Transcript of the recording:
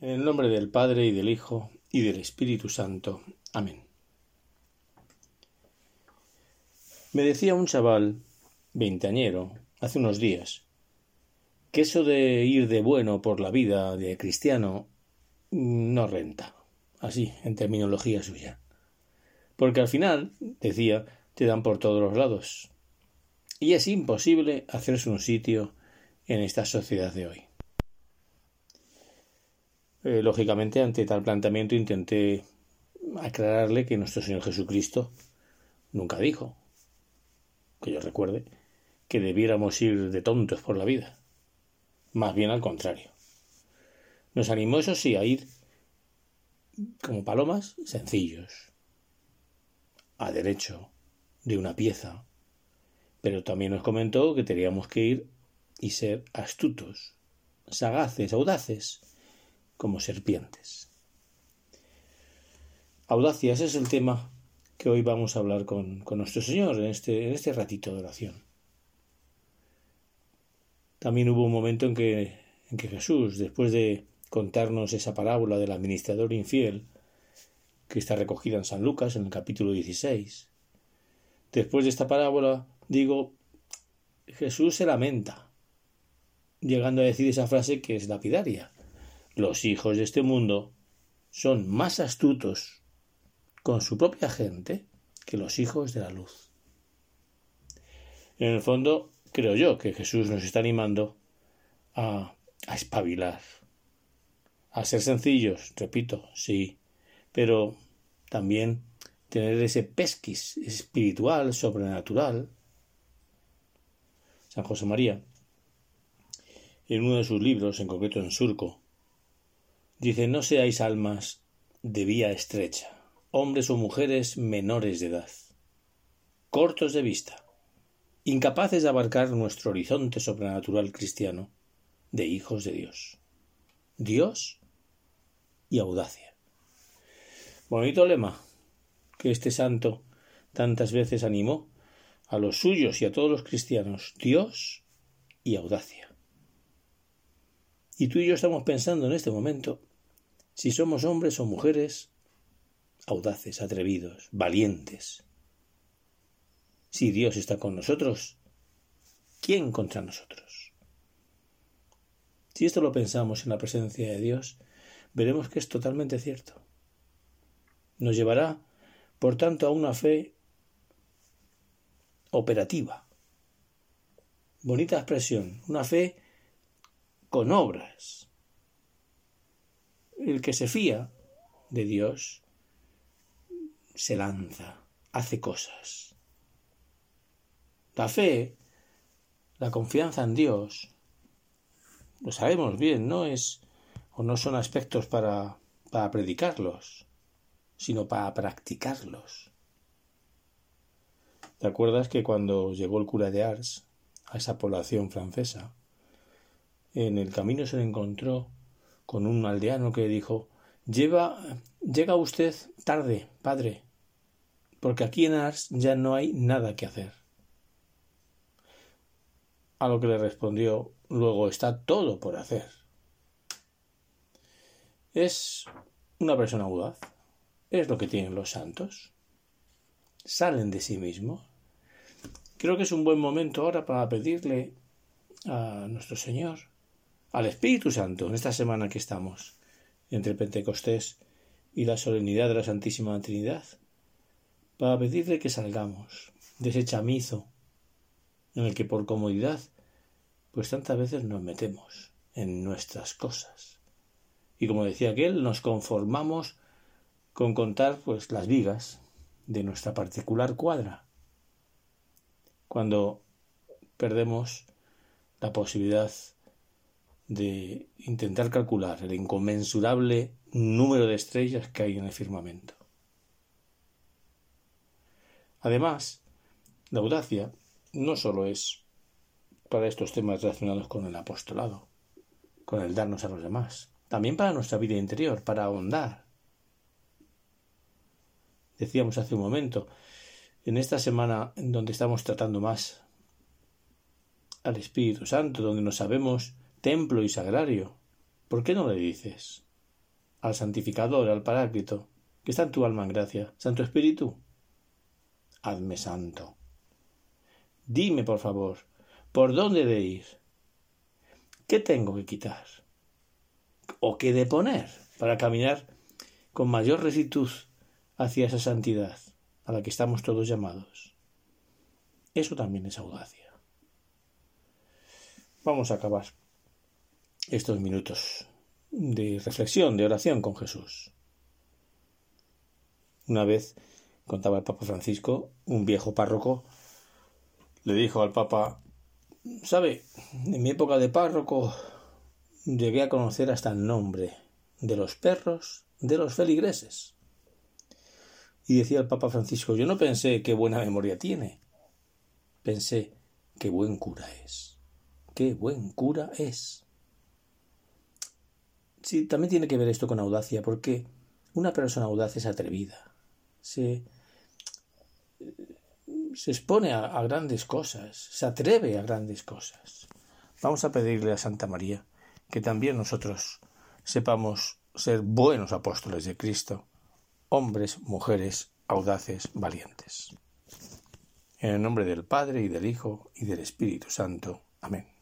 En el nombre del Padre y del Hijo y del Espíritu Santo. Amén. Me decía un chaval veinteañero hace unos días que eso de ir de bueno por la vida de cristiano no renta, así, en terminología suya. Porque al final, decía, te dan por todos los lados. Y es imposible hacerse un sitio en esta sociedad de hoy. Eh, lógicamente, ante tal planteamiento intenté aclararle que nuestro Señor Jesucristo nunca dijo, que yo recuerde, que debiéramos ir de tontos por la vida. Más bien al contrario. Nos animó, eso sí, a ir como palomas sencillos, a derecho, de una pieza. Pero también nos comentó que teníamos que ir y ser astutos, sagaces, audaces, como serpientes. Audacia, ese es el tema que hoy vamos a hablar con, nuestro Señor en este, en este ratito de oración. También hubo un momento en que, en que Jesús, después de contarnos esa parábola del administrador infiel, que está recogida en San Lucas en el capítulo 16, después de esta parábola, digo, Jesús se lamenta, llegando a decir esa frase que es lapidaria. Los hijos de este mundo son más astutos con su propia gente que los hijos de la luz. En el fondo, creo yo que Jesús nos está animando a, a espabilar, a ser sencillos, repito, sí, pero también tener ese pesquis espiritual, sobrenatural. San José María, en uno de sus libros, en concreto en Surco, Dice, no seáis almas de vía estrecha, hombres o mujeres menores de edad, cortos de vista, incapaces de abarcar nuestro horizonte sobrenatural cristiano de hijos de Dios. Dios y audacia. Bonito lema que este santo tantas veces animó a los suyos y a todos los cristianos. Dios y audacia. Y tú y yo estamos pensando en este momento si somos hombres o mujeres audaces, atrevidos, valientes. Si Dios está con nosotros, ¿quién contra nosotros? Si esto lo pensamos en la presencia de Dios, veremos que es totalmente cierto. Nos llevará, por tanto, a una fe operativa. Bonita expresión, una fe con obras, el que se fía de Dios se lanza, hace cosas. La fe, la confianza en Dios, lo sabemos bien, no es o no son aspectos para, para predicarlos, sino para practicarlos. ¿Te acuerdas que cuando llegó el cura de Ars a esa población francesa, en el camino se le encontró con un aldeano que dijo Lleva, llega usted tarde, padre, porque aquí en Ars ya no hay nada que hacer. A lo que le respondió luego está todo por hacer. Es una persona audaz. Es lo que tienen los santos. Salen de sí mismos. Creo que es un buen momento ahora para pedirle a nuestro Señor al Espíritu Santo en esta semana que estamos entre Pentecostés y la solemnidad de la Santísima Trinidad, para pedirle que salgamos de ese chamizo en el que por comodidad pues tantas veces nos metemos en nuestras cosas. Y como decía aquel, nos conformamos con contar pues las vigas de nuestra particular cuadra. Cuando perdemos la posibilidad de intentar calcular el inconmensurable número de estrellas que hay en el firmamento. Además, la audacia no solo es para estos temas relacionados con el apostolado, con el darnos a los demás, también para nuestra vida interior, para ahondar. Decíamos hace un momento, en esta semana en donde estamos tratando más al Espíritu Santo, donde nos sabemos templo y sagrario. ¿Por qué no le dices? al santificador, al paráclito, que está en tu alma en gracia. Santo Espíritu, hazme santo. Dime, por favor, ¿por dónde de ir? ¿Qué tengo que quitar? ¿O qué de poner para caminar con mayor rectitud hacia esa santidad a la que estamos todos llamados? Eso también es audacia. Vamos a acabar estos minutos de reflexión, de oración con Jesús. Una vez, contaba el Papa Francisco, un viejo párroco le dijo al Papa, ¿sabe? En mi época de párroco llegué a conocer hasta el nombre de los perros de los feligreses. Y decía el Papa Francisco, yo no pensé qué buena memoria tiene, pensé qué buen cura es, qué buen cura es. Sí, también tiene que ver esto con audacia, porque una persona audaz es atrevida, se, se expone a, a grandes cosas, se atreve a grandes cosas. Vamos a pedirle a Santa María que también nosotros sepamos ser buenos apóstoles de Cristo, hombres, mujeres, audaces, valientes. En el nombre del Padre y del Hijo y del Espíritu Santo. Amén.